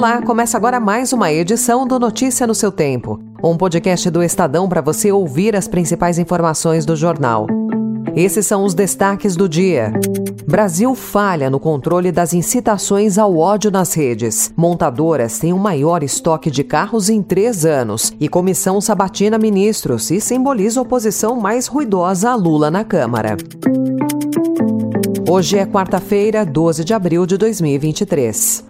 Olá, começa agora mais uma edição do Notícia no seu Tempo, um podcast do Estadão para você ouvir as principais informações do jornal. Esses são os destaques do dia. Brasil falha no controle das incitações ao ódio nas redes. Montadoras têm o maior estoque de carros em três anos. E comissão sabatina ministros e simboliza oposição mais ruidosa a Lula na Câmara. Hoje é quarta-feira, 12 de abril de 2023.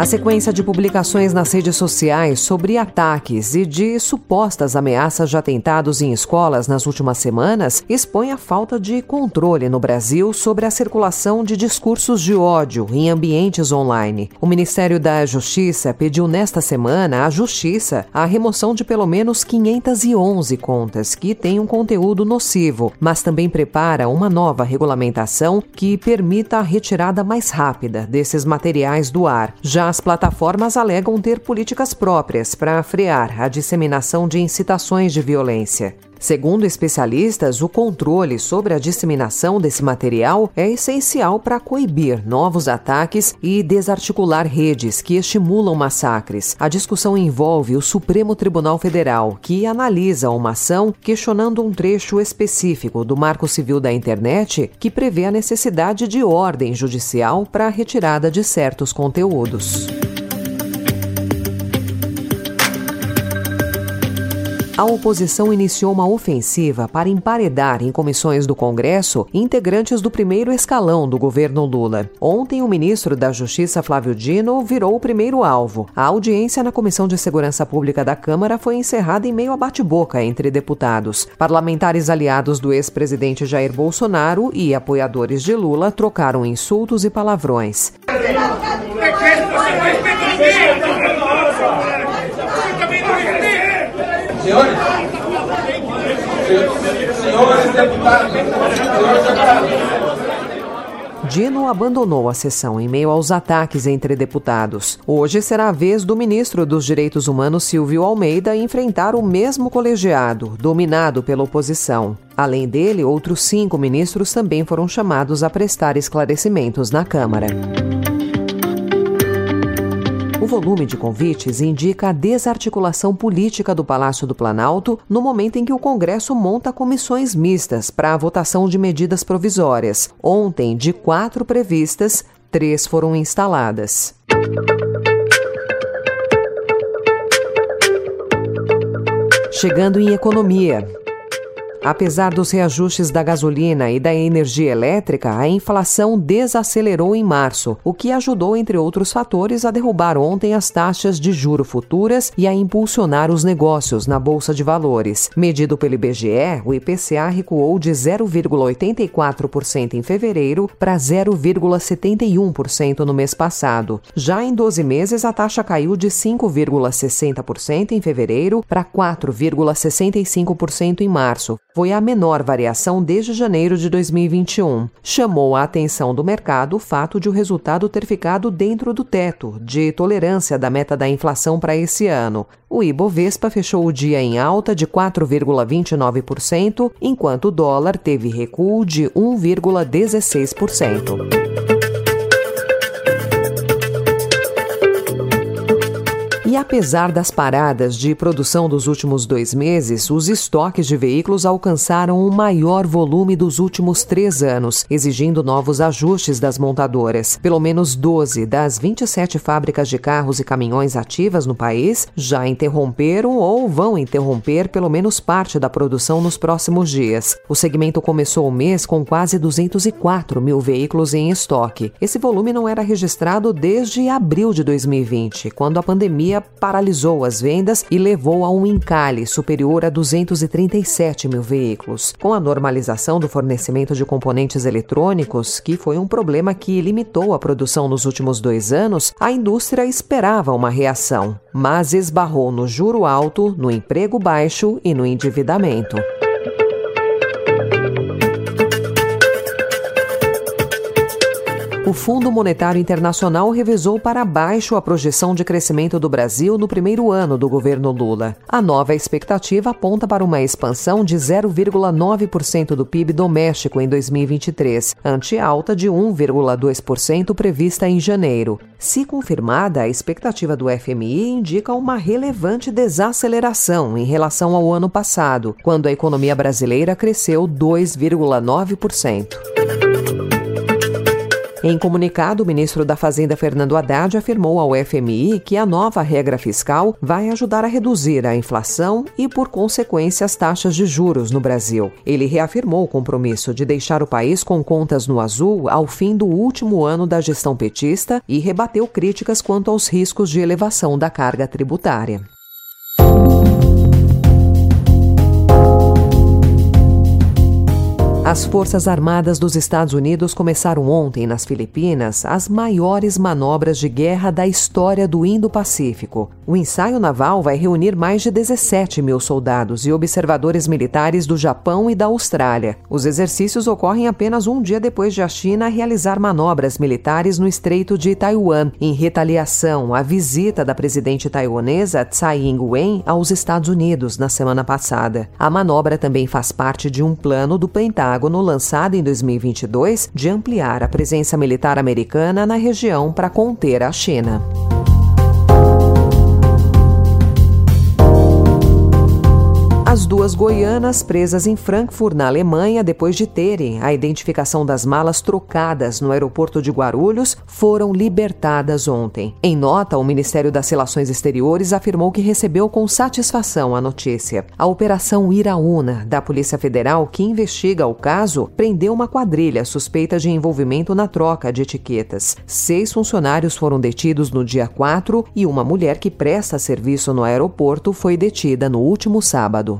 A sequência de publicações nas redes sociais sobre ataques e de supostas ameaças de atentados em escolas nas últimas semanas expõe a falta de controle no Brasil sobre a circulação de discursos de ódio em ambientes online. O Ministério da Justiça pediu nesta semana à Justiça a remoção de pelo menos 511 contas que têm um conteúdo nocivo, mas também prepara uma nova regulamentação que permita a retirada mais rápida desses materiais do ar. Já as plataformas alegam ter políticas próprias para frear a disseminação de incitações de violência. Segundo especialistas, o controle sobre a disseminação desse material é essencial para coibir novos ataques e desarticular redes que estimulam massacres. A discussão envolve o Supremo Tribunal Federal, que analisa uma ação questionando um trecho específico do Marco Civil da Internet que prevê a necessidade de ordem judicial para a retirada de certos conteúdos. A oposição iniciou uma ofensiva para emparedar em comissões do Congresso integrantes do primeiro escalão do governo Lula. Ontem, o ministro da Justiça, Flávio Dino, virou o primeiro alvo. A audiência na Comissão de Segurança Pública da Câmara foi encerrada em meio a bate-boca entre deputados. Parlamentares aliados do ex-presidente Jair Bolsonaro e apoiadores de Lula trocaram insultos e palavrões. Senhores, senhores deputados, senhores deputados. Dino abandonou a sessão em meio aos ataques entre deputados. Hoje será a vez do ministro dos Direitos Humanos, Silvio Almeida, enfrentar o mesmo colegiado, dominado pela oposição. Além dele, outros cinco ministros também foram chamados a prestar esclarecimentos na Câmara. Volume de convites indica a desarticulação política do Palácio do Planalto no momento em que o Congresso monta comissões mistas para a votação de medidas provisórias. Ontem, de quatro previstas, três foram instaladas. Chegando em economia, Apesar dos reajustes da gasolina e da energia elétrica, a inflação desacelerou em março, o que ajudou, entre outros fatores, a derrubar ontem as taxas de juro futuras e a impulsionar os negócios na Bolsa de Valores. Medido pelo IBGE, o IPCA recuou de 0,84% em fevereiro para 0,71% no mês passado. Já em 12 meses, a taxa caiu de 5,60% em fevereiro para 4,65% em março foi a menor variação desde janeiro de 2021. Chamou a atenção do mercado o fato de o resultado ter ficado dentro do teto de tolerância da meta da inflação para esse ano. O Ibovespa fechou o dia em alta de 4,29%, enquanto o dólar teve recuo de 1,16%. E apesar das paradas de produção dos últimos dois meses, os estoques de veículos alcançaram o maior volume dos últimos três anos, exigindo novos ajustes das montadoras. Pelo menos 12 das 27 fábricas de carros e caminhões ativas no país já interromperam ou vão interromper pelo menos parte da produção nos próximos dias. O segmento começou o mês com quase 204 mil veículos em estoque. Esse volume não era registrado desde abril de 2020, quando a pandemia paralisou as vendas e levou a um encalhe superior a 237 mil veículos. Com a normalização do fornecimento de componentes eletrônicos, que foi um problema que limitou a produção nos últimos dois anos, a indústria esperava uma reação, mas esbarrou no juro alto, no emprego baixo e no endividamento. O Fundo Monetário Internacional revisou para baixo a projeção de crescimento do Brasil no primeiro ano do governo Lula. A nova expectativa aponta para uma expansão de 0,9% do PIB doméstico em 2023, ante alta de 1,2% prevista em janeiro. Se confirmada, a expectativa do FMI indica uma relevante desaceleração em relação ao ano passado, quando a economia brasileira cresceu 2,9%. Em comunicado, o ministro da Fazenda Fernando Haddad afirmou ao FMI que a nova regra fiscal vai ajudar a reduzir a inflação e, por consequência, as taxas de juros no Brasil. Ele reafirmou o compromisso de deixar o país com contas no azul ao fim do último ano da gestão petista e rebateu críticas quanto aos riscos de elevação da carga tributária. As Forças Armadas dos Estados Unidos começaram ontem nas Filipinas as maiores manobras de guerra da história do Indo-Pacífico. O ensaio naval vai reunir mais de 17 mil soldados e observadores militares do Japão e da Austrália. Os exercícios ocorrem apenas um dia depois de a China realizar manobras militares no Estreito de Taiwan, em retaliação à visita da presidente taiwanesa Tsai Ing-wen aos Estados Unidos na semana passada. A manobra também faz parte de um plano do Pentágono Pentágono lançado em 2022 de ampliar a presença militar americana na região para conter a China. As duas goianas presas em Frankfurt, na Alemanha, depois de terem a identificação das malas trocadas no aeroporto de Guarulhos, foram libertadas ontem. Em nota, o Ministério das Relações Exteriores afirmou que recebeu com satisfação a notícia. A Operação Iraúna, da Polícia Federal, que investiga o caso, prendeu uma quadrilha suspeita de envolvimento na troca de etiquetas. Seis funcionários foram detidos no dia 4 e uma mulher que presta serviço no aeroporto foi detida no último sábado.